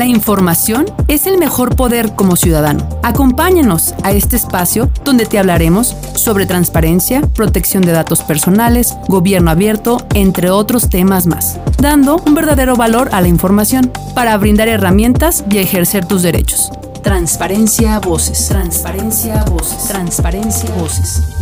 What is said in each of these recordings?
La información es el mejor poder como ciudadano. Acompáñanos a este espacio donde te hablaremos sobre transparencia, protección de datos personales, gobierno abierto, entre otros temas más, dando un verdadero valor a la información para brindar herramientas y ejercer tus derechos. Transparencia voces, transparencia voces, transparencia voces.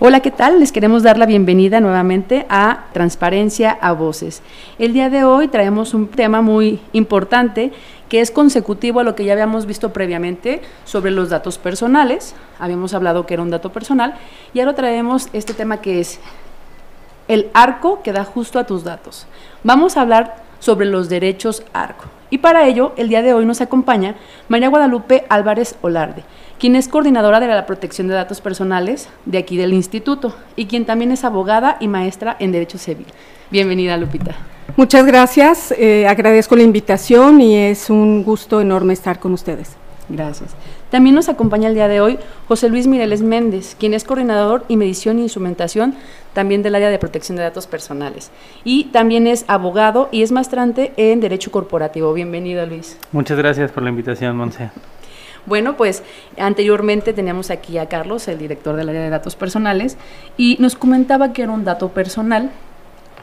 Hola, ¿qué tal? Les queremos dar la bienvenida nuevamente a Transparencia a Voces. El día de hoy traemos un tema muy importante que es consecutivo a lo que ya habíamos visto previamente sobre los datos personales. Habíamos hablado que era un dato personal y ahora traemos este tema que es el arco que da justo a tus datos. Vamos a hablar sobre los derechos arco. Y para ello, el día de hoy nos acompaña María Guadalupe Álvarez Olarde quien es coordinadora de la protección de datos personales de aquí del instituto y quien también es abogada y maestra en Derecho Civil. Bienvenida, Lupita. Muchas gracias, eh, agradezco la invitación y es un gusto enorme estar con ustedes. Gracias. También nos acompaña el día de hoy José Luis Mireles Méndez, quien es coordinador y medición e instrumentación también del área de protección de datos personales. Y también es abogado y es maestrante en Derecho Corporativo. Bienvenido, Luis. Muchas gracias por la invitación, Monse. Bueno, pues anteriormente teníamos aquí a Carlos, el director del área de datos personales, y nos comentaba que era un dato personal.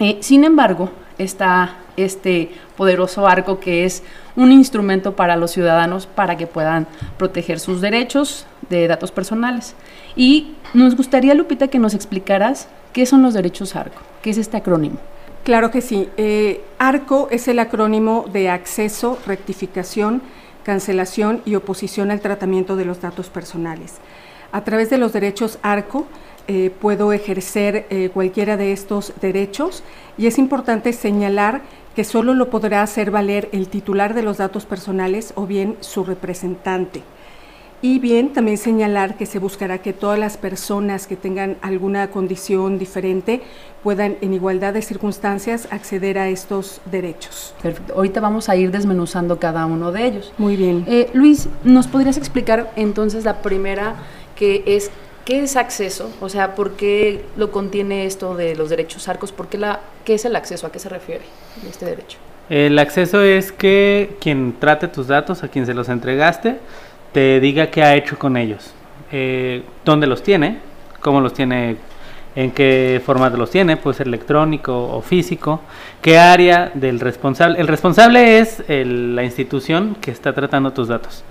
Eh, sin embargo, está este poderoso arco que es un instrumento para los ciudadanos para que puedan proteger sus derechos de datos personales. Y nos gustaría, Lupita, que nos explicaras qué son los derechos arco, qué es este acrónimo. Claro que sí. Eh, ARCO es el acrónimo de acceso, rectificación, cancelación y oposición al tratamiento de los datos personales. A través de los derechos ARCO eh, puedo ejercer eh, cualquiera de estos derechos y es importante señalar que solo lo podrá hacer valer el titular de los datos personales o bien su representante. Y bien, también señalar que se buscará que todas las personas que tengan alguna condición diferente puedan en igualdad de circunstancias acceder a estos derechos. Perfecto. Ahorita vamos a ir desmenuzando cada uno de ellos. Muy bien. Eh, Luis, ¿nos podrías explicar entonces la primera que es ¿Qué es acceso? O sea, ¿por qué lo contiene esto de los derechos arcos? ¿Por qué, la, ¿Qué es el acceso? ¿A qué se refiere este derecho? El acceso es que quien trate tus datos, a quien se los entregaste, te diga qué ha hecho con ellos, eh, dónde los tiene, cómo los tiene, en qué formato los tiene, puede ser electrónico o físico, qué área del responsable. El responsable es la institución que está tratando tus datos.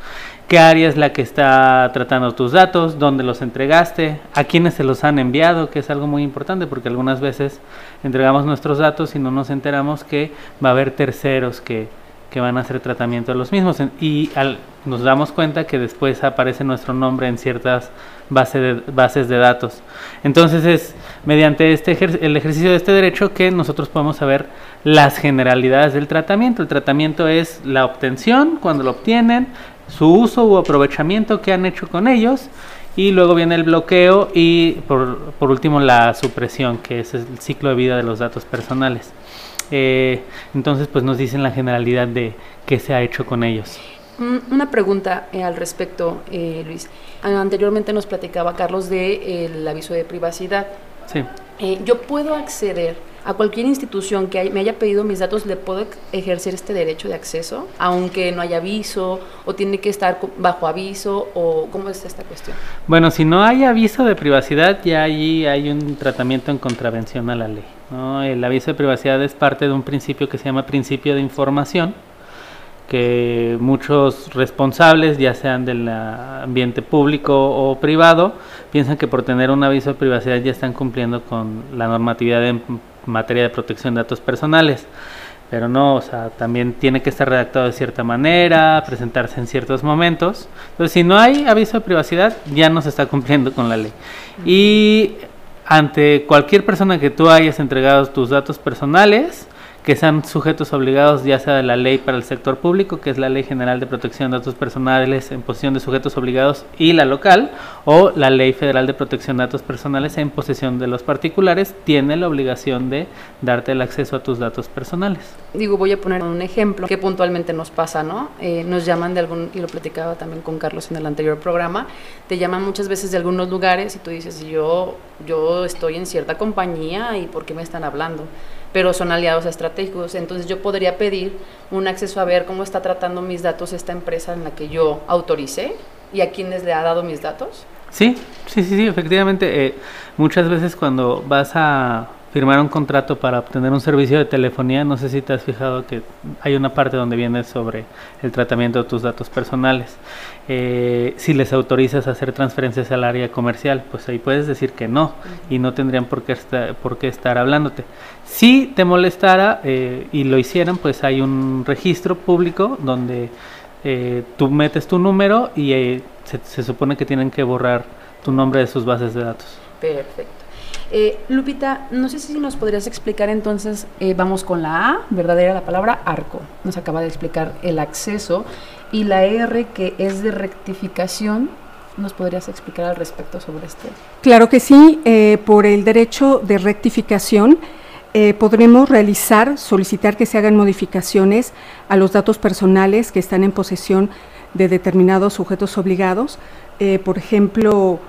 ¿Qué área es la que está tratando tus datos? ¿Dónde los entregaste? ¿A quiénes se los han enviado? Que es algo muy importante porque algunas veces entregamos nuestros datos y no nos enteramos que va a haber terceros que, que van a hacer tratamiento de los mismos. Y nos damos cuenta que después aparece nuestro nombre en ciertas de, bases de datos. Entonces es mediante este el ejercicio de este derecho que nosotros podemos saber las generalidades del tratamiento. El tratamiento es la obtención, cuando lo obtienen, su uso u aprovechamiento que han hecho con ellos y luego viene el bloqueo y por, por último la supresión, que es el ciclo de vida de los datos personales. Eh, entonces, pues nos dicen la generalidad de qué se ha hecho con ellos. Una pregunta eh, al respecto, eh, Luis. Anteriormente nos platicaba Carlos de el aviso de privacidad. Sí. yo puedo acceder a cualquier institución que me haya pedido mis datos, ¿le puedo ejercer este derecho de acceso? Aunque no haya aviso, o tiene que estar bajo aviso, o cómo es esta cuestión? Bueno, si no hay aviso de privacidad, ya allí hay un tratamiento en contravención a la ley. El aviso de privacidad es parte de un principio que se llama principio de información, que muchos responsables, ya sean del ambiente público o privado, piensan que por tener un aviso de privacidad ya están cumpliendo con la normatividad en materia de protección de datos personales. Pero no, o sea, también tiene que estar redactado de cierta manera, presentarse en ciertos momentos. Entonces, si no hay aviso de privacidad, ya no se está cumpliendo con la ley. Y ante cualquier persona que tú hayas entregado tus datos personales, que sean sujetos obligados ya sea de la ley para el sector público, que es la Ley General de Protección de Datos Personales en posesión de sujetos obligados y la local, o la Ley Federal de Protección de Datos Personales en posesión de los particulares, tiene la obligación de darte el acceso a tus datos personales. Digo, voy a poner un ejemplo que puntualmente nos pasa, ¿no? Eh, nos llaman de algún, y lo platicaba también con Carlos en el anterior programa, te llaman muchas veces de algunos lugares y tú dices, yo, yo estoy en cierta compañía y ¿por qué me están hablando? Pero son aliados estratégicos. Entonces yo podría pedir un acceso a ver cómo está tratando mis datos esta empresa en la que yo autoricé y a quienes le ha dado mis datos. Sí, sí, sí, sí, efectivamente. Eh, muchas veces cuando vas a firmar un contrato para obtener un servicio de telefonía, no sé si te has fijado que hay una parte donde viene sobre el tratamiento de tus datos personales. Eh, si les autorizas a hacer transferencias al área comercial, pues ahí puedes decir que no y no tendrían por qué, estar, por qué estar hablándote. Si te molestara eh, y lo hicieran, pues hay un registro público donde eh, tú metes tu número y se, se supone que tienen que borrar tu nombre de sus bases de datos. Perfecto. Eh, Lupita, no sé si nos podrías explicar entonces, eh, vamos con la A, verdadera la palabra arco. Nos acaba de explicar el acceso y la R que es de rectificación. ¿Nos podrías explicar al respecto sobre esto? Claro que sí, eh, por el derecho de rectificación podremos realizar, solicitar que se hagan modificaciones a los datos personales que están en posesión de determinados sujetos obligados. por ejemplo,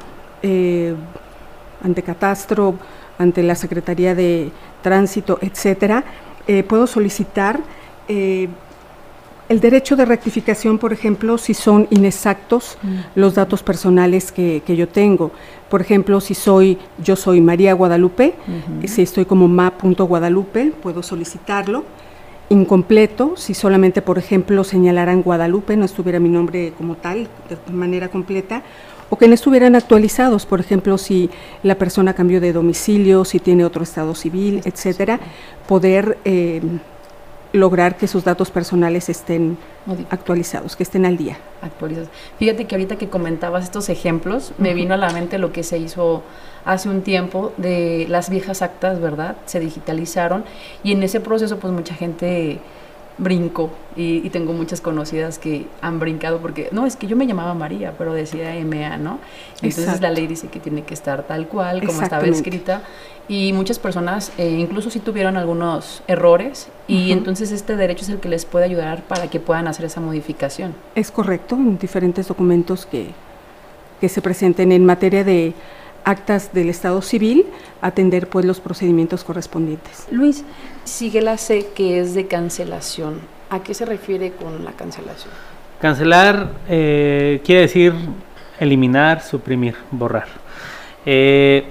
ante Catastro, ante la Secretaría de Tránsito, etcétera, eh, puedo solicitar eh, el derecho de rectificación, por ejemplo, si son inexactos mm. los datos personales que, yo tengo. Por ejemplo, si soy, yo soy María Guadalupe, si estoy como ma.guadalupe, puedo solicitarlo. Incompleto, si solamente, por ejemplo, señalaran Guadalupe, no estuviera mi nombre como tal, de manera completa, o que no estuvieran actualizados, por ejemplo, si la persona cambió de domicilio, si tiene otro estado civil, etcétera, poder eh, lograr que sus datos personales estén actualizados, que estén al día. Actualizados. Fíjate que ahorita que comentabas estos ejemplos, me vino a la mente lo que se hizo hace un tiempo de las viejas actas, ¿verdad? Se digitalizaron y en ese proceso pues mucha gente brinco y, tengo muchas conocidas que han brincado porque, no, es que yo me llamaba María, pero decía MA, ¿no? Entonces la ley dice que tiene que estar tal cual, como estaba escrita. Y muchas personas eh, incluso sí tuvieron algunos errores y entonces este derecho es el que les puede ayudar para que puedan hacer esa modificación. Es correcto, en diferentes documentos que, que se presenten en materia de actas del Estado civil, atender pues los procedimientos correspondientes. Luis, sigue la C que es de cancelación. ¿A qué se refiere con la cancelación? Cancelar eh, quiere decir eliminar, suprimir, borrar. Eh,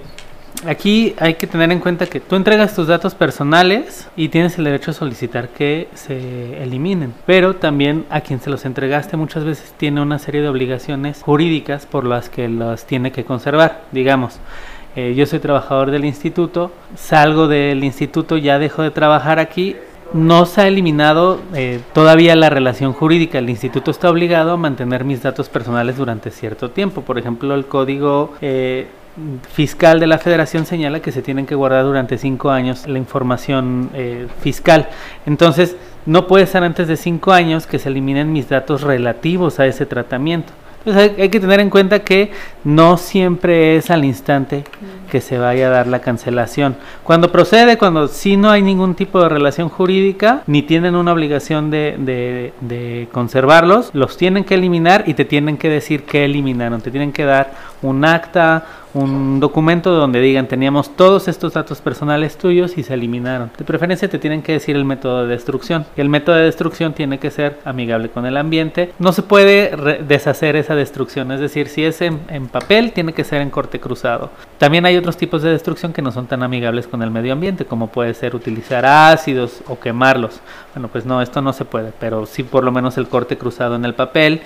aquí hay que tener en cuenta que tú entregas tus datos personales y tienes el derecho a solicitar que se eliminen, pero también a quien se los entregaste muchas veces tiene una serie de obligaciones jurídicas por las que los tiene que conservar, digamos. Eh, yo soy trabajador del instituto, salgo del instituto, ya dejo de trabajar aquí, no se ha eliminado eh, todavía la relación jurídica. El instituto está obligado a mantener mis datos personales durante cierto tiempo. Por ejemplo, el código eh, fiscal de la federación señala que se tienen que guardar durante cinco años la información eh, fiscal. Entonces, no puede ser antes de cinco años que se eliminen mis datos relativos a ese tratamiento. Entonces hay, que tener en cuenta que no siempre es al instante que se vaya a dar la cancelación. Cuando procede, cuando si no hay ningún tipo de relación jurídica, ni tienen una obligación de, de conservarlos, los tienen que eliminar y te tienen que decir que eliminaron. Te tienen que dar un acta, un documento donde digan teníamos todos estos datos personales tuyos y se eliminaron. De preferencia te tienen que decir el método de destrucción. El método de destrucción tiene que ser amigable con el ambiente. No se puede deshacer esa destrucción, es decir, si es en, en, papel tiene que ser en corte cruzado. También hay otros tipos de destrucción que no son tan amigables con el medio ambiente, como puede ser utilizar ácidos o quemarlos. Bueno, pues no, esto no se puede, pero sí por lo menos el corte cruzado en el papel.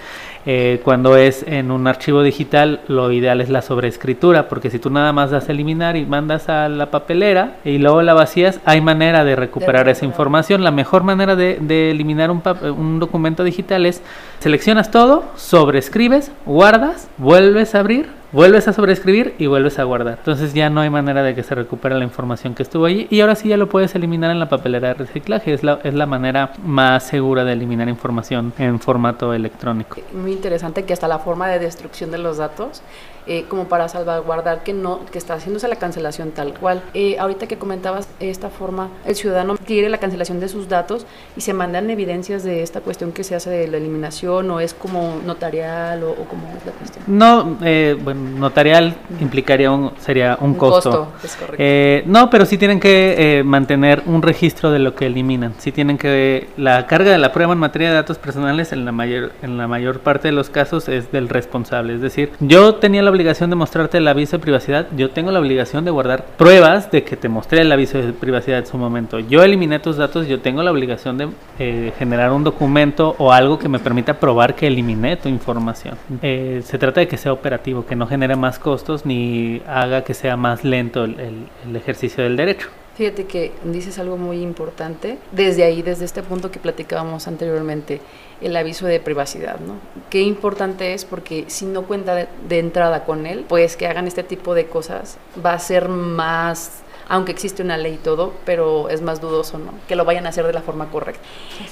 Eh, cuando es en un archivo digital, lo ideal es la sobreescritura, porque si tú nada más das a eliminar y mandas a la papelera y luego la vacías, hay manera de recuperar esa información. La mejor manera de, de eliminar un, un documento digital es seleccionas todo, sobrescribes, guardas, vuelves a abrir vuelves a sobreescribir y vuelves a guardar. Entonces ya no hay manera de que se recupere la información que estuvo allí y ahora sí ya lo puedes eliminar en la papelera de reciclaje. Es la, es la manera más segura de eliminar información en formato electrónico. Muy interesante que hasta la forma de destrucción de los datos eh, como para salvaguardar que no que está haciéndose la cancelación tal cual. Eh, ahorita que comentabas esta forma, el ciudadano quiere la cancelación de sus datos y se mandan evidencias de esta cuestión que se hace de la eliminación o es como notarial o, o cómo es la cuestión. No, eh, bueno, notarial implicaría un sería un, Un costo. costo, es correcto. Eh, no, pero sí tienen que eh, mantener un registro de lo que eliminan. Sí tienen que la carga de la prueba en materia de datos personales en la mayor en la mayor parte de los casos es del responsable. Es decir, yo tenía la obligación de mostrarte el aviso de privacidad. Yo tengo la obligación de guardar pruebas de que te mostré el aviso de privacidad en su momento. Yo eliminé tus datos. Yo tengo la obligación de eh, generar un documento o algo que me permita probar que eliminé tu información. Eh, se trata de que sea operativo, que no genere más costos ni haga que sea más lento el- el- el ejercicio del derecho. Fíjate que dices algo muy importante desde ahí, desde este punto que platicábamos anteriormente, el aviso de privacidad, ¿no? Qué importante es porque si no cuenta de, de entrada con él, pues que hagan este tipo de cosas va a ser más, aunque existe una ley y todo, pero es más dudoso, ¿no? Que lo vayan a hacer de la forma correcta.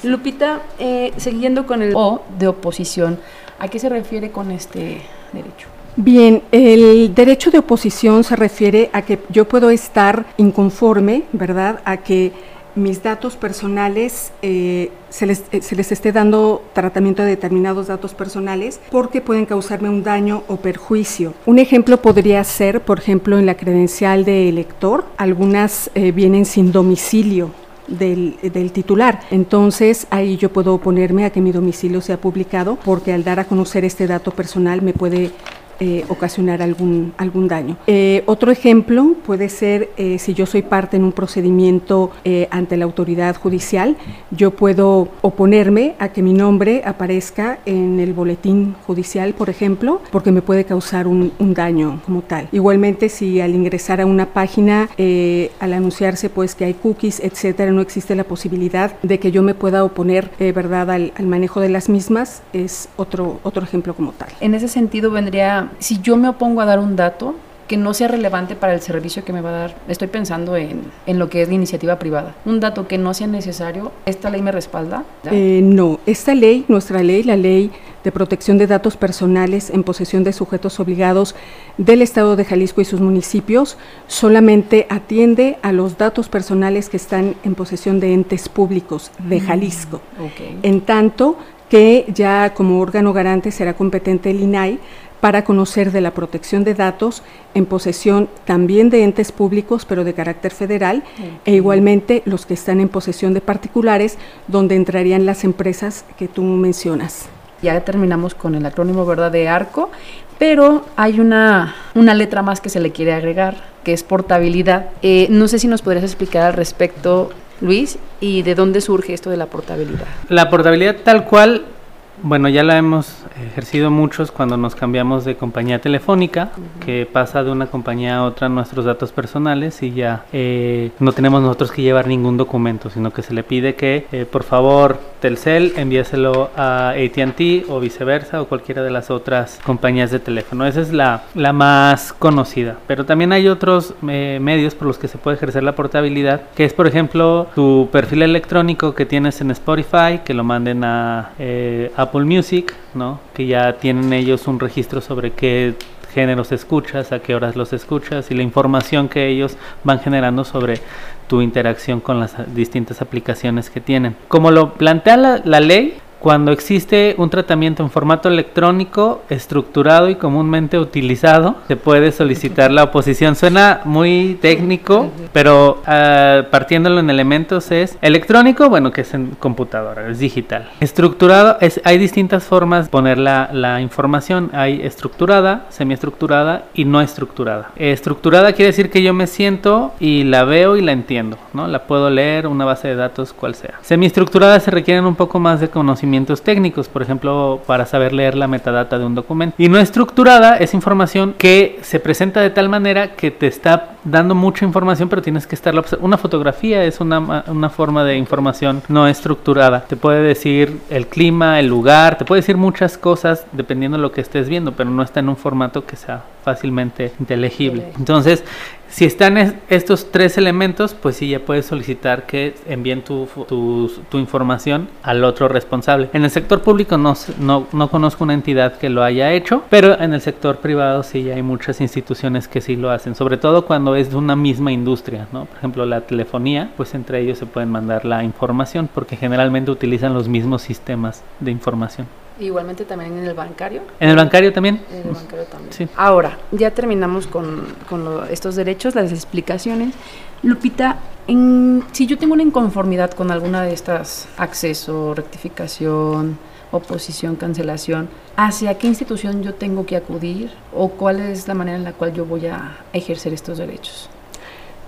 Lupita, eh, siguiendo con el O de oposición, ¿a qué se refiere con este derecho? Bien, el derecho de oposición se refiere a que yo puedo estar inconforme, ¿verdad? A que mis datos personales eh, se, les, eh, se les esté dando tratamiento a determinados datos personales porque pueden causarme un daño o perjuicio. Un ejemplo podría ser, por ejemplo, en la credencial de elector, algunas eh, vienen sin domicilio, del, del, titular. Entonces ahí yo puedo oponerme a que mi domicilio sea publicado porque al dar a conocer este dato personal me puede eh, ocasionar algún, algún daño. Eh, otro ejemplo puede ser eh, si yo soy parte en un procedimiento eh, ante la autoridad judicial, yo puedo oponerme a que mi nombre aparezca en el boletín judicial, por ejemplo, porque me puede causar un, un daño como tal. Igualmente, si al ingresar a una página, eh, al anunciarse pues que hay cookies, etcétera, no existe la posibilidad de que yo me pueda oponer, eh, verdad, al, al manejo de las mismas, es otro, otro ejemplo como tal. En ese sentido vendría si yo me opongo a dar un dato que no sea relevante para el servicio que me va a dar, estoy pensando en, en lo que es la iniciativa privada, un dato que no sea necesario, ¿esta ley me respalda? Eh, no, esta ley, nuestra ley, la ley de protección de datos personales en posesión de sujetos obligados del Estado de Jalisco y sus municipios, solamente atiende a los datos personales que están en posesión de entes públicos de Jalisco. Mm, okay. En tanto que ya como órgano garante será competente el INAI para conocer de la protección de datos en posesión también de entes públicos, pero de carácter federal, okay. e igualmente los que están en posesión de particulares, donde entrarían las empresas que tú mencionas. Ya terminamos con el acrónimo, ¿verdad?, de ARCO, pero hay una, una letra más que se le quiere agregar, que es portabilidad. Eh, no sé si nos podrías explicar al respecto, Luis, y de dónde surge esto de la portabilidad. La portabilidad tal cual bueno, ya la hemos ejercido muchos cuando nos cambiamos de compañía telefónica, uh -huh. que pasa de una compañía a otra nuestros datos personales y ya eh, no tenemos nosotros que llevar ningún documento, sino que se le pide que eh, por favor Telcel envíeselo a ATT o viceversa o cualquiera de las otras compañías de teléfono. Esa es la, la más conocida, pero también hay otros eh, medios por los que se puede ejercer la portabilidad, que es por ejemplo tu perfil electrónico que tienes en Spotify, que lo manden a Apple Music, ¿no? Que ya tienen ellos un registro sobre qué géneros escuchas, a qué horas los escuchas y la información que ellos van generando sobre tu interacción con las distintas aplicaciones que tienen. Como lo plantea la, la ley, cuando existe un tratamiento en formato electrónico estructurado y comúnmente utilizado, se puede solicitar la oposición. Suena muy técnico, pero uh, partiéndolo en elementos es electrónico, bueno, que es en computadora, es digital. Estructurado, es, hay distintas formas de poner la, la información. Hay estructurada, semiestructurada y no estructurada. Estructurada quiere decir que yo me siento y la veo y la entiendo, ¿no? La puedo leer, una base de datos, cual sea. Semiestructurada se requieren un poco más de conocimiento técnicos, por ejemplo, para saber leer la metadata de un documento. Y no estructurada es información que se presenta de tal manera que te está dando mucha información, pero tienes que estar Una fotografía es una, una forma de información no estructurada. Te puede decir el clima, el lugar, te puede decir muchas cosas dependiendo de lo que estés viendo, pero no está en un formato que sea fácilmente inteligible. Entonces, Si están estos tres elementos, pues sí, ya puedes solicitar que envíen tu, tu, información al otro responsable. En el sector público no, no, no, conozco una entidad que lo haya hecho, pero en el sector privado sí hay muchas instituciones que sí lo hacen, sobre todo cuando es de una misma industria, ¿no? Por ejemplo, la telefonía, pues entre ellos se pueden mandar la información porque generalmente utilizan los mismos sistemas de información. Igualmente también en el bancario. En el bancario también. En el bancario también. Sí. Ahora, ya terminamos con, con estos derechos, las explicaciones. Lupita, en, si yo tengo una inconformidad con alguna de estas, acceso, rectificación, oposición, cancelación, ¿hacia qué institución yo tengo que acudir o cuál es la manera en la cual yo voy a ejercer estos derechos?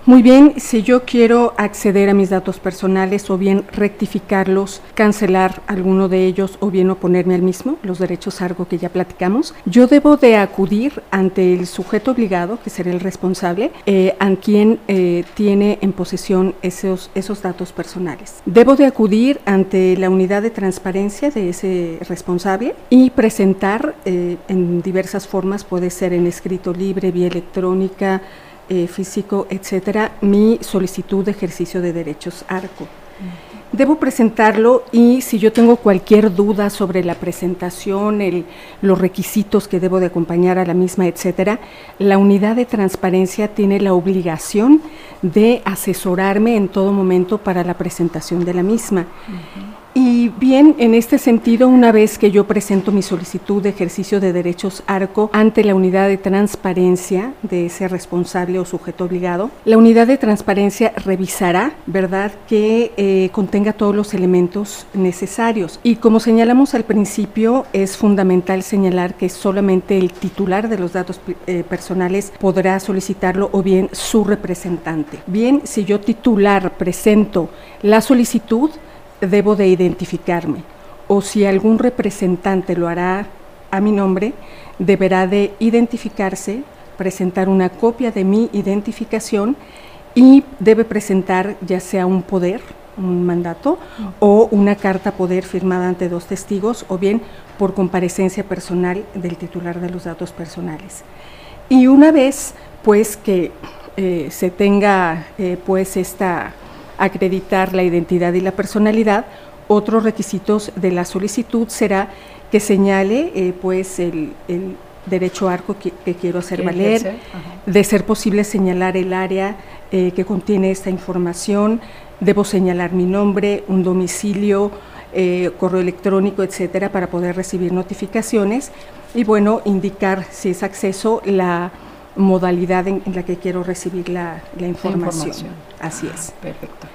Muy bien, si yo quiero acceder a mis datos personales o bien rectificarlos, cancelar alguno de ellos o bien oponerme al mismo, los derechos algo que ya platicamos, yo debo de acudir ante el sujeto obligado, que será el responsable, eh, a quien eh, tiene en posesión esos, esos datos personales. Debo de acudir ante la unidad de transparencia de ese responsable y presentar eh, en diversas formas, puede ser en escrito libre, vía electrónica, eh, físico, etcétera, mi solicitud de ejercicio de derechos ARCO. Debo presentarlo y si yo tengo cualquier duda sobre la presentación, el, los requisitos que debo de acompañar a la misma, etcétera, la unidad de transparencia tiene la obligación de asesorarme en todo momento para la presentación de la misma. Y bien, en este sentido, una vez que yo presento mi solicitud de ejercicio de derechos ARCO ante la unidad de transparencia de ese responsable o sujeto obligado, la unidad de transparencia revisará, ¿verdad?, que eh, contenga todos los elementos necesarios. Y como señalamos al principio, es fundamental señalar que solamente el titular de los datos eh, personales podrá solicitarlo o bien su representante. Bien, si yo titular presento la solicitud, debo de identificarme o si algún representante lo hará a mi nombre, deberá de identificarse, presentar una copia de mi identificación y debe presentar ya sea un poder, un mandato, o una carta poder firmada ante dos testigos, o bien por comparecencia personal del titular de los datos personales. Y una vez pues que eh, se tenga eh, pues esta acreditar la identidad y la personalidad, otros requisitos de la solicitud será que señale eh, pues el, derecho arco que, quiero hacer valer, de ser posible señalar el área eh, que contiene esta información, debo señalar mi nombre, un domicilio, eh, correo electrónico, etcétera, para poder recibir notificaciones. Y bueno, indicar si es acceso la modalidad en, la que quiero recibir la, información. Así es. Perfecto.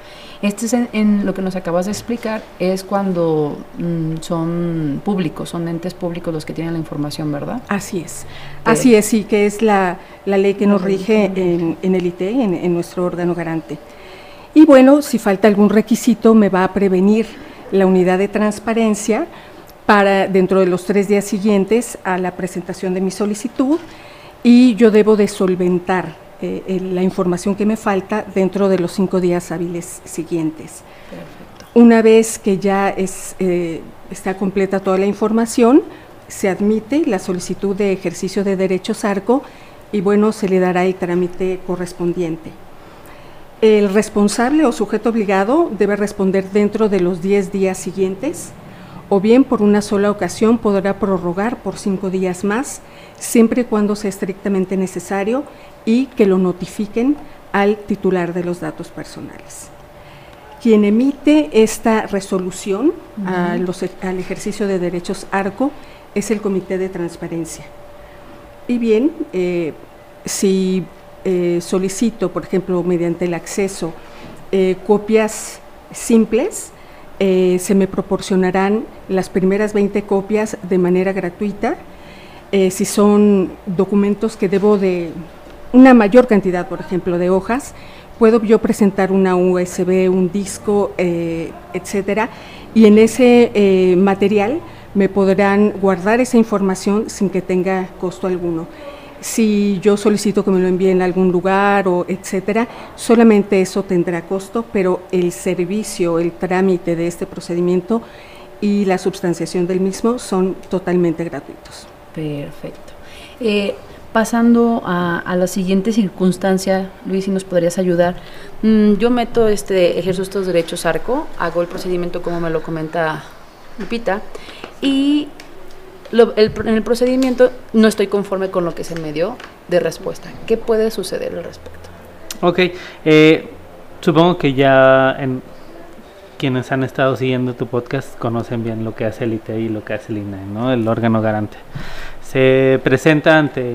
Este es en, lo que nos acabas de explicar, es cuando mm, son públicos, son entes públicos los que tienen la información, ¿verdad? Así es. Así es, sí, que es la, ley que nos rige en, el ITE, en, en nuestro órgano garante. Y bueno, si falta algún requisito, me va a prevenir la unidad de transparencia para dentro de los tres días siguientes a la presentación de mi solicitud y yo debo de solventar eh, la información que me falta dentro de los cinco días hábiles siguientes. Una vez que ya es, eh, está completa toda la información, se admite la solicitud de ejercicio de derechos ARCO y bueno, se le dará el trámite correspondiente. El responsable o sujeto obligado debe responder dentro de los 10 días siguientes o bien por una sola ocasión podrá prorrogar por cinco días más, siempre y cuando sea estrictamente necesario y que lo notifiquen al titular de los datos personales. Quien emite esta resolución al ejercicio de derechos ARCO es el Comité de Transparencia. Y bien, eh, si eh, solicito, por ejemplo, mediante el acceso, eh, copias simples, eh, se me proporcionarán las primeras 20 copias de manera gratuita. Eh, si son documentos que debo de una mayor cantidad, por ejemplo, de hojas, puedo yo presentar una USB, un disco, eh, etcétera, y en ese material me podrán guardar esa información sin que tenga costo alguno si yo solicito que me lo envíen a algún lugar o etcétera, solamente eso tendrá costo, pero el servicio, el trámite de este procedimiento y la substanciación del mismo son totalmente gratuitos. Perfecto. Eh, Pasando a, la siguiente circunstancia, Luis, si nos podrías ayudar. Mm, yo meto este, ejerzo estos derechos ARCO, hago el procedimiento como me lo comenta Lupita, y en el procedimiento no estoy conforme con lo que se me dio de respuesta. ¿Qué puede suceder al respecto? Ok, eh, supongo que ya en, quienes han estado siguiendo tu podcast conocen bien lo que hace el ITI y lo que hace el INAE, ¿no? el órgano garante. Se presenta ante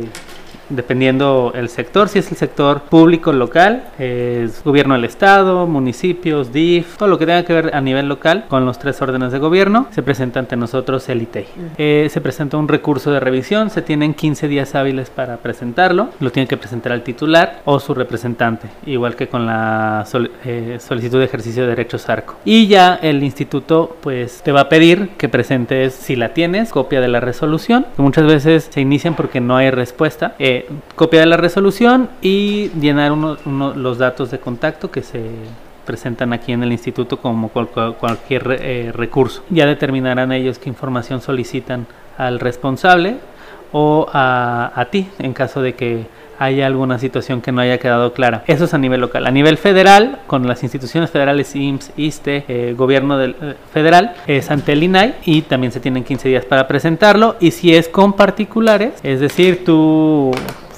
dependiendo el sector, si es el sector público local, es gobierno del estado, municipios, DIF, todo lo que tenga que ver a nivel local con los tres órdenes de gobierno, se presenta ante nosotros el ITEI. Eh, se presenta un recurso de revisión, se tienen 15 días hábiles para presentarlo, lo tiene que presentar al titular o su representante, igual que con la eh, solicitud de ejercicio de derechos ARCO. Y ya el instituto pues te va a pedir que presentes, si la tienes, copia de la resolución, que muchas veces se inician porque no hay respuesta. Eh, copia de la resolución y llenar los datos de contacto que se presentan aquí en el instituto como cualquier eh, recurso. Ya determinarán ellos qué información solicitan al responsable o a ti en caso de que hay alguna situación que no haya quedado clara. Eso es a nivel local. A nivel federal, con las instituciones federales IMSS, ISTE, eh, gobierno eh, federal, es ante el INAI y también se tienen 15 días para presentarlo. Y si es con particulares, es decir, tú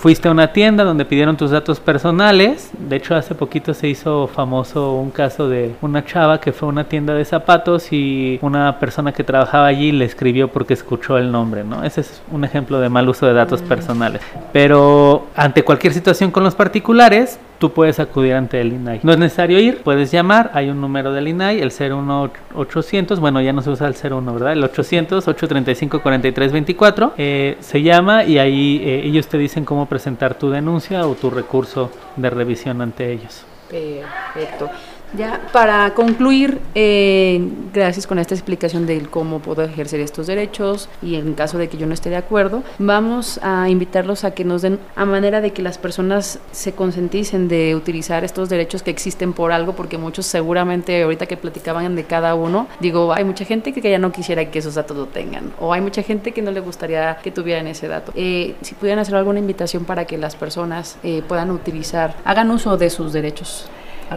fuiste a una tienda donde pidieron tus datos personales. De hecho, hace poquito se hizo famoso un caso de una chava que fue a una tienda de zapatos y una persona que trabajaba allí le escribió porque escuchó el nombre, ¿no? Ese es un ejemplo de mal uso de datos mm. personales. Pero ante cualquier situación con los particulares, tú puedes acudir ante el INAI. No es necesario ir, puedes llamar, hay un número del INAI, el 01800, bueno, ya no se usa el 01, ¿verdad? El 800 835 4324, eh, se llama y ahí eh, ellos te dicen cómo presentar tu denuncia o tu recurso de revisión ante ellos. Perfecto. Ya, para concluir, eh, gracias con esta explicación de cómo puedo ejercer estos derechos y en caso de que yo no esté de acuerdo, vamos a invitarlos a que nos den a manera de que las personas se concienticen de utilizar estos derechos que existen por algo, porque muchos seguramente ahorita que platicaban de cada uno, digo, hay mucha gente que ya no quisiera que esos datos lo tengan, o hay mucha gente que no le gustaría que tuvieran ese dato. Eh, si pudieran hacer alguna invitación para que las personas eh, puedan utilizar, hagan uso de sus derechos.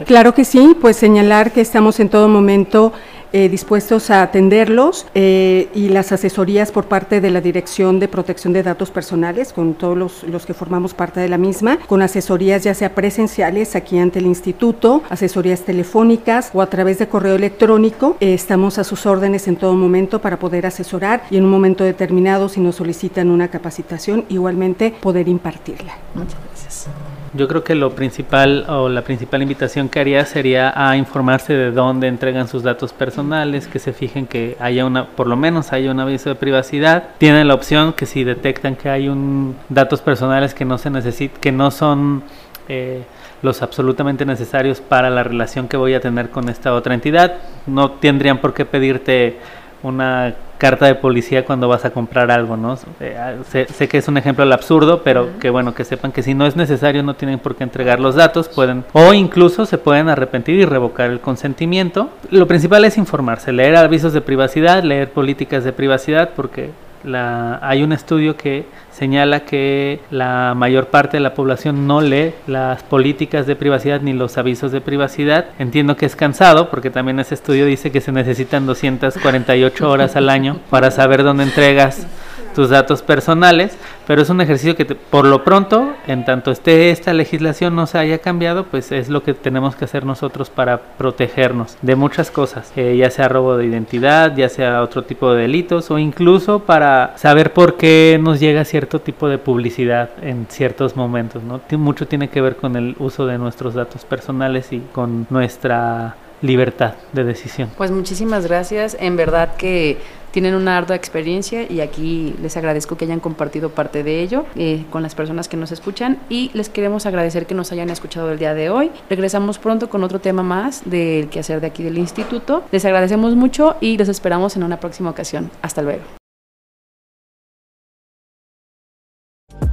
Claro que sí, pues señalar que estamos en todo momento eh, dispuestos a atenderlos eh, y las asesorías por parte de la Dirección de Protección de Datos Personales, con todos los, que formamos parte de la misma, con asesorías ya sea presenciales aquí ante el instituto, asesorías telefónicas o a través de correo electrónico. Eh, estamos a sus órdenes en todo momento para poder asesorar y en un momento determinado, si nos solicitan una capacitación, igualmente poder impartirla. Muchas gracias. Yo creo que lo principal o la principal invitación que haría sería a informarse de dónde entregan sus datos personales, que se fijen que haya una, por lo menos haya un aviso de privacidad. Tienen la opción que si detectan que hay un datos personales que no se necesita, que no son eh, los absolutamente necesarios para la relación que voy a tener con esta otra entidad, no tendrían por qué pedirte una carta de policía cuando vas a comprar algo, ¿no? Eh, ah, sé, que es un ejemplo al absurdo, pero que bueno, que sepan que si no es necesario no tienen por qué entregar los datos, pueden o incluso se pueden arrepentir y revocar el consentimiento. Lo principal es informarse, leer avisos de privacidad, leer políticas de privacidad, porque la, hay un estudio que señala que la mayor parte de la población no lee las políticas de privacidad ni los avisos de privacidad. Entiendo que es cansado porque también ese estudio dice que se necesitan 248 horas al año para saber dónde entregas tus datos personales, pero es un ejercicio que por lo pronto, en tanto esté esta legislación no se haya cambiado, pues es lo que tenemos que hacer nosotros para protegernos de muchas cosas, eh, ya sea robo de identidad, ya sea otro tipo de delitos o incluso para saber por qué nos llega cierto tipo de publicidad en ciertos momentos, ¿no? Mucho tiene que ver con el uso de nuestros datos personales y con nuestra libertad de decisión. Pues muchísimas gracias. En verdad que tienen una ardua experiencia y aquí les agradezco que hayan compartido parte de ello eh, con las personas que nos escuchan y les queremos agradecer que nos hayan escuchado el día de hoy. Regresamos pronto con otro tema más del quehacer de aquí del instituto. Les agradecemos mucho y los esperamos en una próxima ocasión. Hasta luego.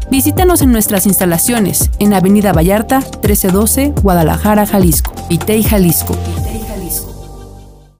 Visítanos en nuestras instalaciones en Avenida Vallarta 1312, Guadalajara, Jalisco, Itei, Jalisco